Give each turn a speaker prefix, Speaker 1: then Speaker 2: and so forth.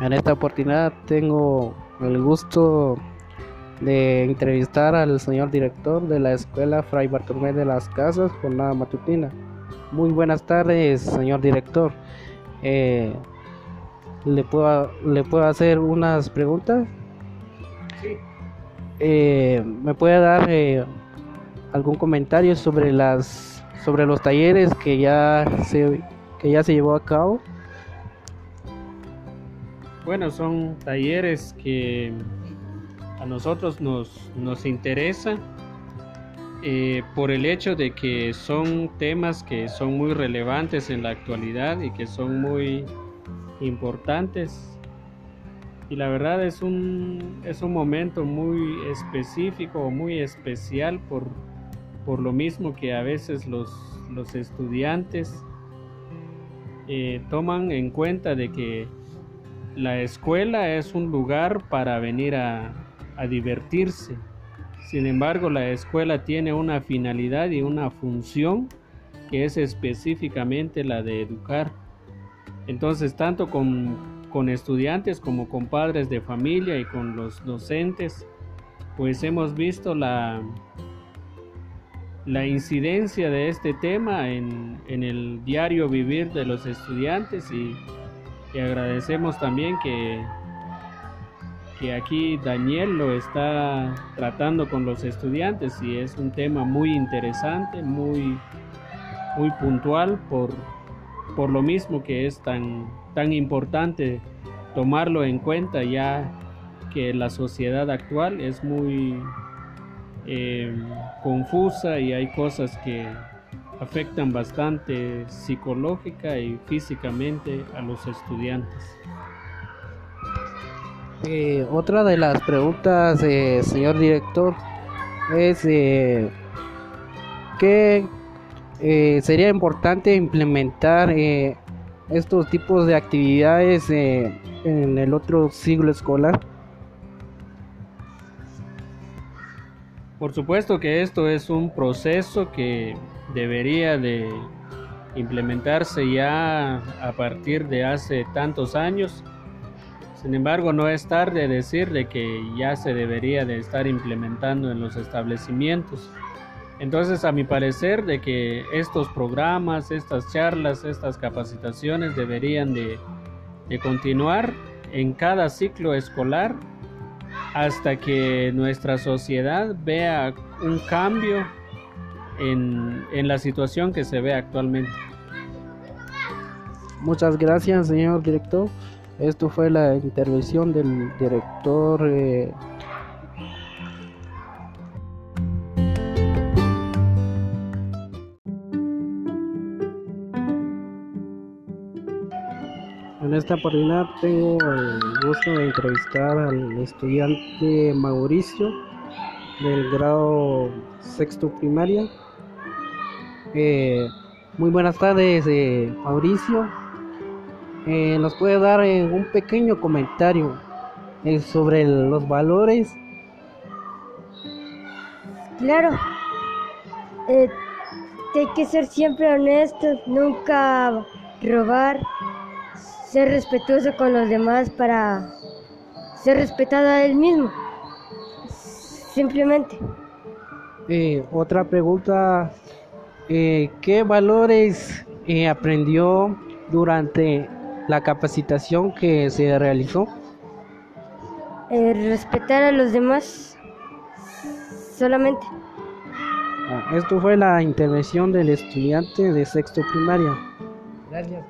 Speaker 1: En esta oportunidad tengo el gusto de entrevistar al señor director de la escuela Fray Bartolomé de las Casas, jornada matutina. Muy buenas tardes, señor director. Eh, ¿le, puedo, ¿Le puedo hacer unas preguntas?
Speaker 2: Sí.
Speaker 1: Eh, ¿Me puede dar eh, algún comentario sobre las sobre los talleres que ya se que ya se llevó a cabo?
Speaker 2: Bueno, son talleres que a nosotros nos, nos interesa eh, por el hecho de que son temas que son muy relevantes en la actualidad y que son muy importantes. Y la verdad es un, es un momento muy específico, muy especial por, por lo mismo que a veces los, los estudiantes eh, toman en cuenta de que la escuela es un lugar para venir a, a divertirse. Sin embargo, la escuela tiene una finalidad y una función que es específicamente la de educar. Entonces, tanto con, con, estudiantes como con padres de familia y con los docentes, pues hemos visto la, la incidencia de este tema en, en el diario vivir de los estudiantes y, y agradecemos también que que aquí Daniel lo está tratando con los estudiantes y es un tema muy interesante, muy, muy puntual por, por lo mismo que es tan, tan importante tomarlo en cuenta ya que la sociedad actual es muy eh, confusa y hay cosas que afectan bastante psicológica y físicamente a los estudiantes.
Speaker 1: Eh, otra de las preguntas, eh, señor director, es eh, que sería importante implementar estos tipos de actividades en el otro siglo escolar.
Speaker 2: Por supuesto que esto es un proceso que debería de implementarse ya a partir de hace tantos años. Sin embargo, no es tarde decir de que ya se debería de estar implementando en los establecimientos. Entonces, a mi parecer, de que estos programas, estas charlas, estas capacitaciones deberían de, de continuar en cada ciclo escolar hasta que nuestra sociedad vea un cambio en, la situación que se ve actualmente.
Speaker 1: Muchas gracias, señor director. Esto fue la intervención del director. Eh, En esta oportunidad tengo el gusto de entrevistar al estudiante Mauricio del grado sexto primaria. Eh, muy buenas tardes, eh, Mauricio eh, nos puede dar eh, un pequeño comentario eh, sobre los valores.
Speaker 3: Claro, hay que ser siempre honesto, nunca robar, ser respetuoso con los demás para ser respetado a él mismo. Simplemente.
Speaker 1: Otra pregunta, eh, ¿qué valores eh, aprendió durante la capacitación que se realizó?
Speaker 3: Eh, respetar a los demás solamente.
Speaker 1: Ah, esto fue la intervención del estudiante de sexto primaria. Gracias.